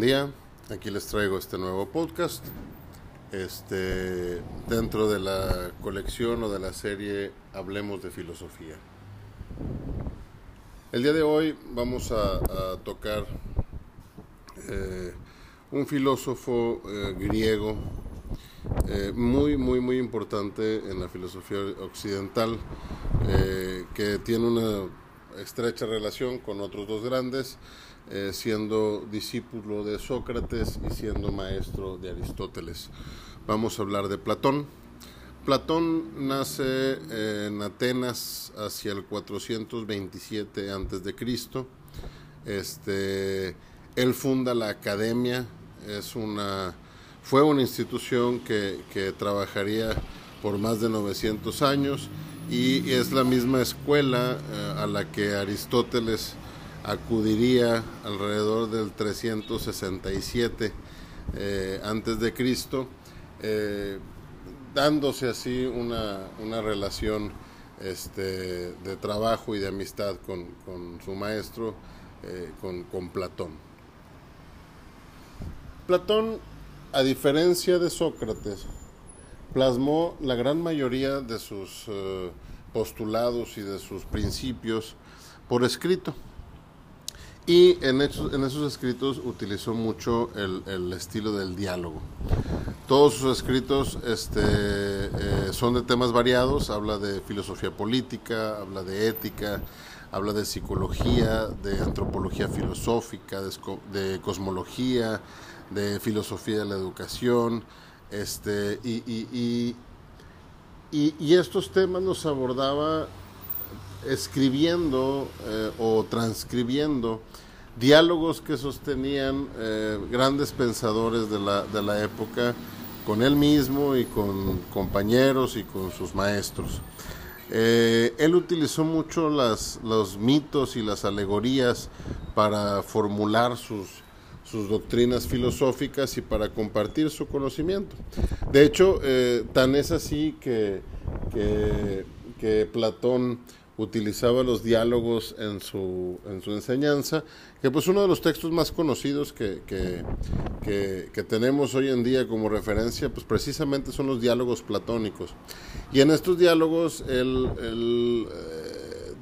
Buen día, aquí les traigo este nuevo podcast. Este, dentro de la colección o de la serie Hablemos de Filosofía. El día de hoy vamos a, tocar eh, un filósofo eh, griego eh, muy, muy, muy importante en la filosofía occidental, que tiene una estrecha relación con otros dos grandes, eh, siendo discípulo de Sócrates y siendo maestro de Aristóteles. Vamos a hablar de Platón. Platón nace en Atenas hacia el 427 a.C. Este, él funda la academia, es una, fue una institución que, que trabajaría por más de 900 años y es la misma escuela eh, a la que Aristóteles acudiría alrededor del 367 eh, antes de Cristo, eh, dándose así una, una relación este, de trabajo y de amistad con, con su maestro, eh, con, con, Platón. Platón, a diferencia de Sócrates, plasmó la gran mayoría de sus postulados y de sus principios por escrito. Y en esos, en esos escritos utilizó mucho el, estilo del diálogo. Todos sus escritos este, eh, son de temas variados, habla de filosofía política, habla de ética, habla de psicología, de antropología filosófica, de, cosmología, de filosofía de la educación, este, y, y estos temas los abordaba escribiendo eh, o transcribiendo diálogos que sostenían eh, grandes pensadores de la, de la época con él mismo y con compañeros y con sus maestros. Eh, él utilizó mucho las, los mitos y las alegorías para formular sus, sus doctrinas filosóficas y para compartir su conocimiento. De hecho, tan es así que, que, que Platón utilizaba los diálogos en su, en su enseñanza, que pues uno de los textos más conocidos que, que, que, tenemos hoy en día como referencia, pues precisamente son los diálogos platónicos. Y en estos diálogos eh,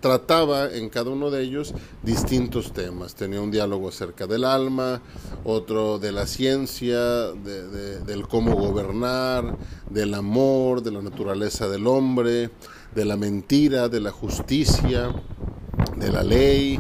trataba en cada uno de ellos distintos temas. Tenía un diálogo acerca del alma, otro de la ciencia, de, del cómo gobernar, del amor, de la naturaleza del hombre, de la mentira, de la justicia, de la ley.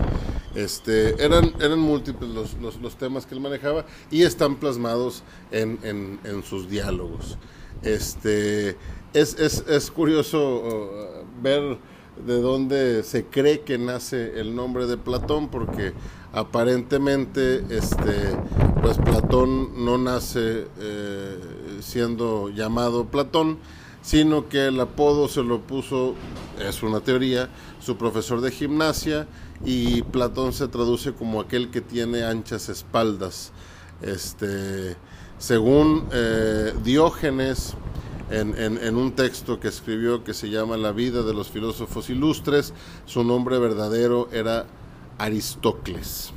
Este, eran, eran múltiples los, los, temas que él manejaba y están plasmados en, en, sus diálogos. Este, es, es, es curioso uh, ver de dónde se cree que nace el nombre de Platón, porque aparentemente este, pues Platón no nace eh, siendo llamado Platón, sino que el apodo se lo puso, es una teoría, su profesor de gimnasia y Platón se traduce como aquel que tiene anchas espaldas. Este, según eh, Diógenes, en, un texto que escribió que se llama La vida de los filósofos ilustres, su nombre verdadero era Aristócles.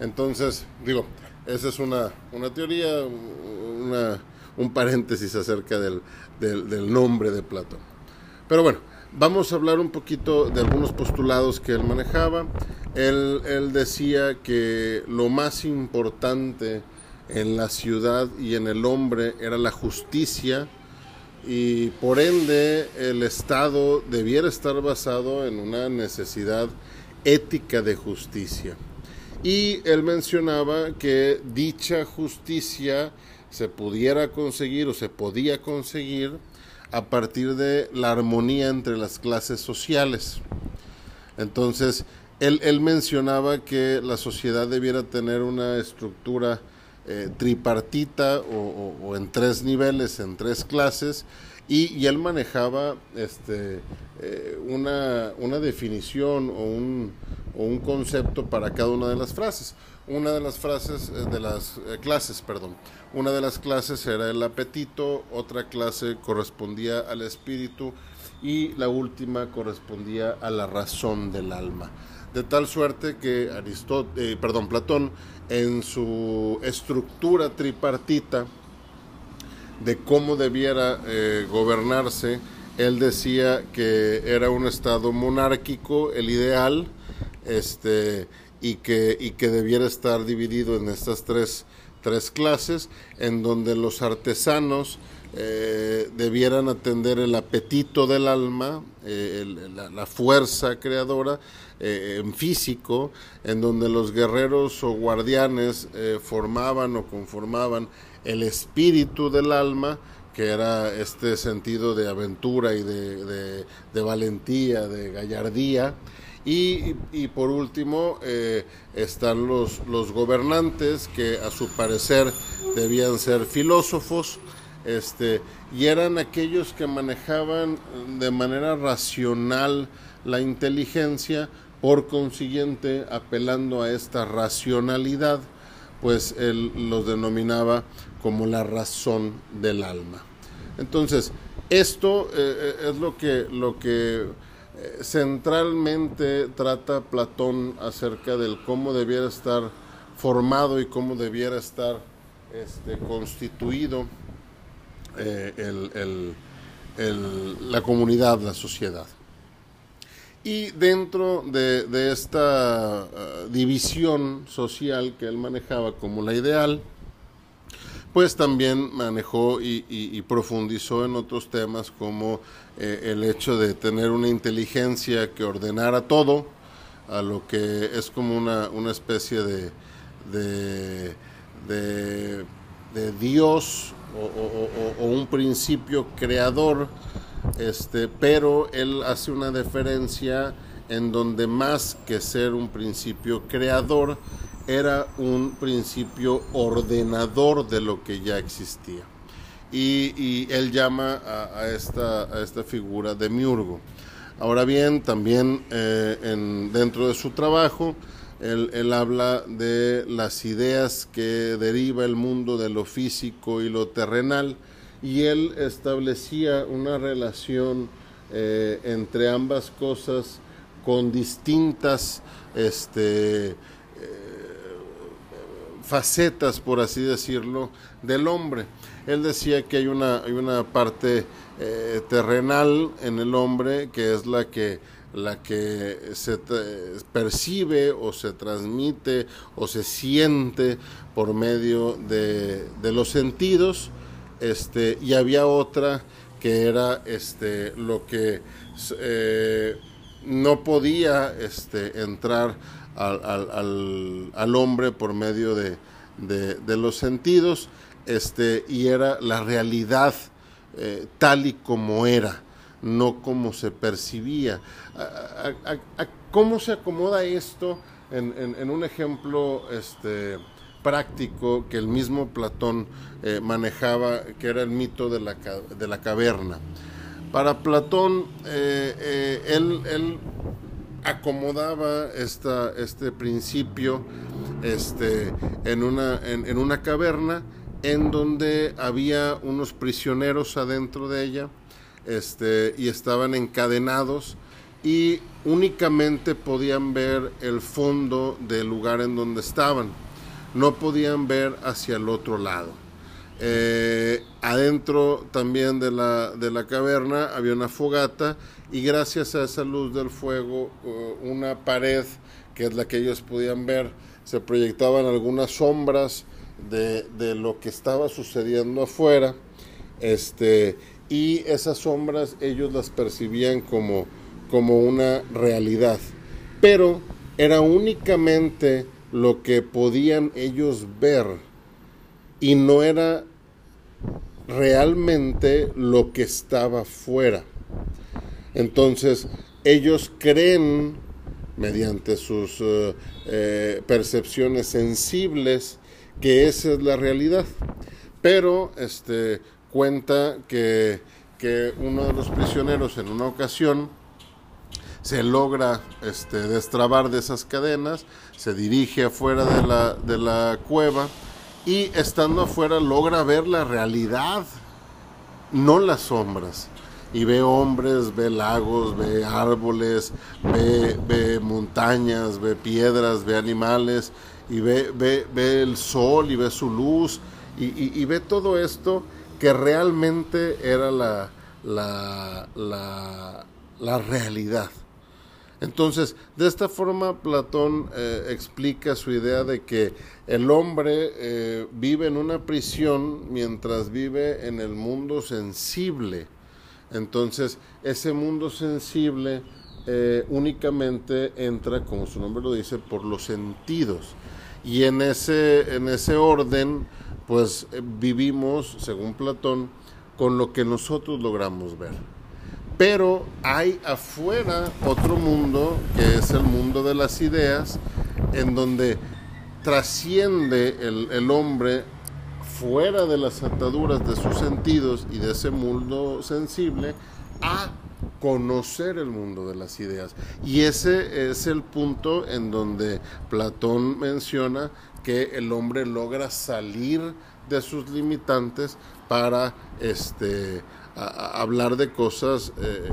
Entonces, digo, esa es una, una teoría, una, un paréntesis acerca del, del, nombre de Platón. Pero bueno, vamos a hablar un poquito de algunos postulados que él manejaba. Él, él, decía que lo más importante en la ciudad y en el hombre era la justicia y por ende el Estado debiera estar basado en una necesidad ética de justicia. Y él mencionaba que dicha justicia se pudiera conseguir o se podía conseguir a partir de la armonía entre las clases sociales. Entonces, él, mencionaba que la sociedad debiera tener una estructura eh, tripartita o, en tres niveles, en tres clases, y, él manejaba este, eh, una, una, definición o un, un concepto para cada una de las frases una de las frases eh, de las clases, perdón. Una de las clases era el apetito, otra clase correspondía al espíritu y la última correspondía a la razón del alma. De tal suerte que Aristóteles, perdón, Platón, en su estructura tripartita de cómo debiera gobernarse, él decía que era un estado monárquico el ideal, este, y que, y que debiera estar dividido en estas tres, tres clases, en donde los artesanos eh, debieran atender el apetito del alma, eh, la, fuerza creadora eh, en físico, en donde los guerreros o guardianes formaban o conformaban el espíritu del alma, que era este sentido de aventura y de, de valentía, de gallardía, y, por último eh, están los, los gobernantes que a su parecer debían ser filósofos este, y eran aquellos que manejaban de manera racional la inteligencia, por consiguiente, apelando a esta racionalidad, pues él los denominaba como la razón del alma. Entonces, esto eh, eh, es lo que, lo que centralmente trata Platón acerca del cómo debiera estar formado y cómo debiera estar este, constituido eh, la comunidad, la sociedad. Y dentro de, esta eh, división social que él manejaba como la ideal, pues también manejó y, profundizó en otros temas como eh, el hecho de tener una inteligencia que ordenara todo, a lo que es como una, una especie de, de, Dios o, un principio creador, este, pero él hace una diferencia en donde más que ser un principio creador, era un principio ordenador de lo que ya existía. Y, él llama a, esta, figura de miurgo. Ahora bien, también eh, en, dentro de su trabajo, él, habla de las ideas que deriva el mundo de lo físico y lo terrenal, y él establecía una relación eh, entre ambas cosas con distintas este, facetas, por así decirlo, del hombre. Él decía que hay una, hay una parte eh, terrenal en el hombre que es la que la que se percibe o se transmite o se siente por medio de, los sentidos este y había otra que era este lo que eh, no podía este entrar al, al, hombre por medio de, de, los sentidos este, y era la realidad eh, tal y como era, no como se percibía. ¿Cómo se acomoda esto en, en, un ejemplo este, práctico que el mismo Platón eh, manejaba, que era el mito de la, de la caverna? Para Platón, eh, él acomodaba esta, este principio este, en, una, en, una caverna en donde había unos prisioneros adentro de ella este, y estaban encadenados y únicamente podían ver el fondo del lugar en donde estaban, no podían ver hacia el otro lado. Eh, adentro también de la, de la caverna había una fogata y gracias a esa luz del fuego, uh, una pared que es la que ellos podían ver, se proyectaban algunas sombras de, de lo que estaba sucediendo afuera, este, y esas sombras ellos las percibían como, como una realidad, pero era únicamente lo que podían ellos ver y no era realmente lo que estaba fuera. Entonces, ellos creen, mediante sus eh, eh, percepciones sensibles, que esa es la realidad. Pero este, cuenta que, que uno de los prisioneros en una ocasión se logra este, destrabar de esas cadenas, se dirige afuera de la, de la cueva y estando afuera logra ver la realidad, no las sombras y ve hombres, ve lagos, ve árboles, ve, montañas, ve piedras, ve animales, y ve, el sol y ve su luz, y, ve todo esto que realmente era la realidad. Entonces, de esta forma Platón eh, explica su idea de que el hombre eh, vive en una prisión mientras vive en el mundo sensible. Entonces, ese mundo sensible eh, únicamente entra, como su nombre lo dice, por los sentidos. Y en ese, en ese orden, pues vivimos, según Platón, con lo que nosotros logramos ver. Pero hay afuera otro mundo, que es el mundo de las ideas, en donde trasciende el, hombre fuera de las ataduras de sus sentidos y de ese mundo sensible a conocer el mundo de las ideas. Y ese es el punto en donde Platón menciona que el hombre logra salir de sus limitantes para este hablar de cosas eh,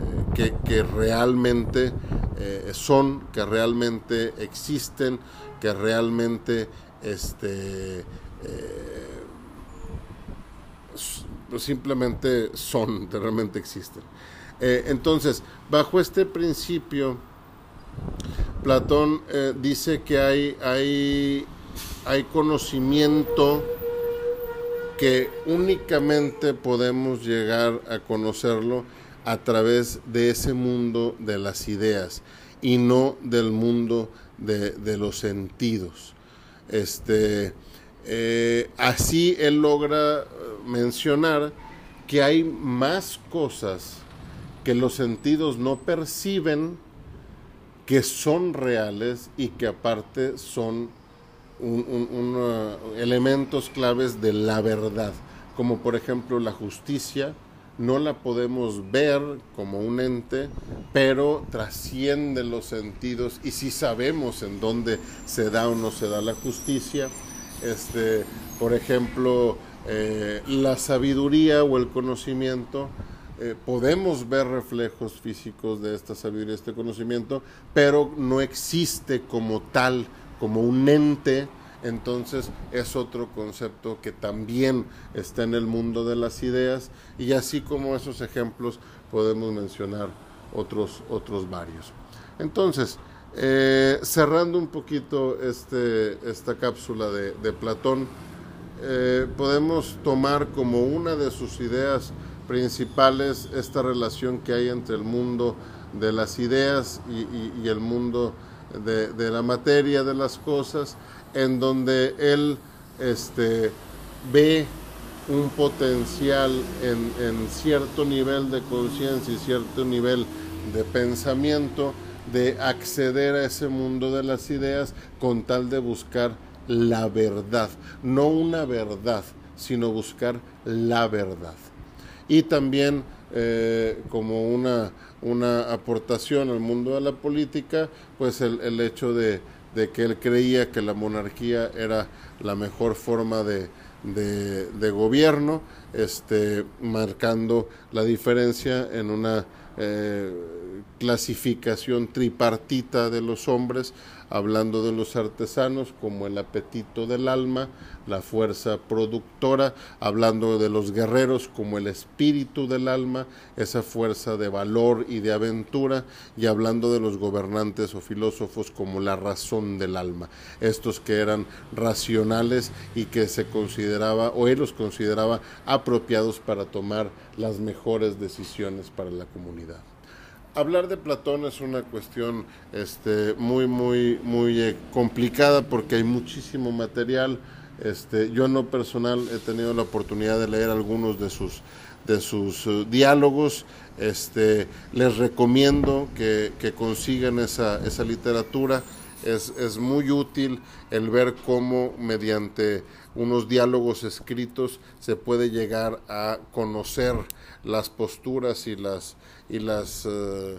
que, realmente eh, son, que realmente existen, que realmente este, eh, simplemente son, realmente existen. entonces, bajo este principio, Platón dice que hay, hay, hay conocimiento, que únicamente podemos llegar a conocerlo a través de ese mundo de las ideas y no del mundo de, los sentidos. Este, eh, así él logra mencionar que hay más cosas que los sentidos no perciben que son reales y que aparte son un, elementos claves de la verdad, como por ejemplo la justicia, no la podemos ver como un ente, pero trasciende los sentidos y si sabemos en dónde se da o no se da la justicia, este, por ejemplo, eh, la sabiduría o el conocimiento, eh, podemos ver reflejos físicos de esta sabiduría, este conocimiento, pero no existe como tal como un ente, entonces es otro concepto que también está en el mundo de las ideas y así como esos ejemplos podemos mencionar otros, otros varios. Entonces, eh, cerrando un poquito este, esta cápsula de, Platón, eh, podemos tomar como una de sus ideas principales esta relación que hay entre el mundo de las ideas y el mundo de, la materia de las cosas, en donde él este, ve un potencial en, cierto nivel de conciencia y cierto nivel de pensamiento de acceder a ese mundo de las ideas con tal de buscar la verdad, no una verdad, sino buscar la verdad. Y también eh, como una, una aportación al mundo de la política, pues el, el hecho de, de, que él creía que la monarquía era la mejor forma de, de, gobierno, este, marcando la diferencia en una eh, clasificación tripartita de los hombres, hablando de los artesanos como el apetito del alma, la fuerza productora, hablando de los guerreros como el espíritu del alma, esa fuerza de valor y de aventura, y hablando de los gobernantes o filósofos como la razón del alma, estos que eran racionales y que se consideraba, o él los consideraba apropiados para tomar las mejores decisiones para la comunidad hablar de Platón es una cuestión este, muy, muy, muy eh, complicada porque hay muchísimo material. Este, yo en lo personal he tenido la oportunidad de leer algunos de sus, de sus eh, diálogos. Este, les recomiendo que, que consigan esa, esa literatura. Es, es, muy útil el ver cómo mediante unos diálogos escritos se puede llegar a conocer las posturas y las, y las eh,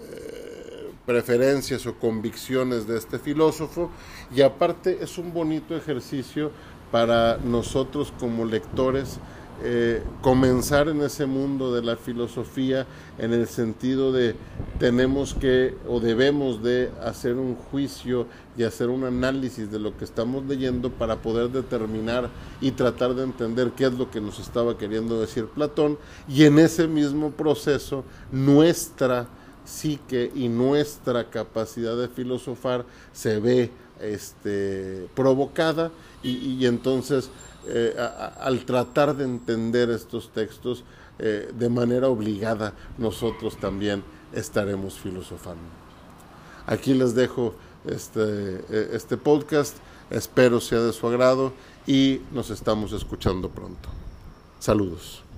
eh, preferencias o convicciones de este filósofo. Y aparte es un bonito ejercicio para nosotros como lectores eh, comenzar en ese mundo de la filosofía en el sentido de tenemos que o debemos de hacer un juicio y hacer un análisis de lo que estamos leyendo para poder determinar y tratar de entender qué es lo que nos estaba queriendo decir Platón. Y en ese mismo proceso nuestra psique y nuestra capacidad de filosofar se ve este, provocada y entonces eh, al tratar de entender estos textos eh, de manera obligada, nosotros también estaremos filosofando. Aquí les dejo este, eh, este podcast, espero sea de su agrado y nos estamos escuchando pronto. Saludos.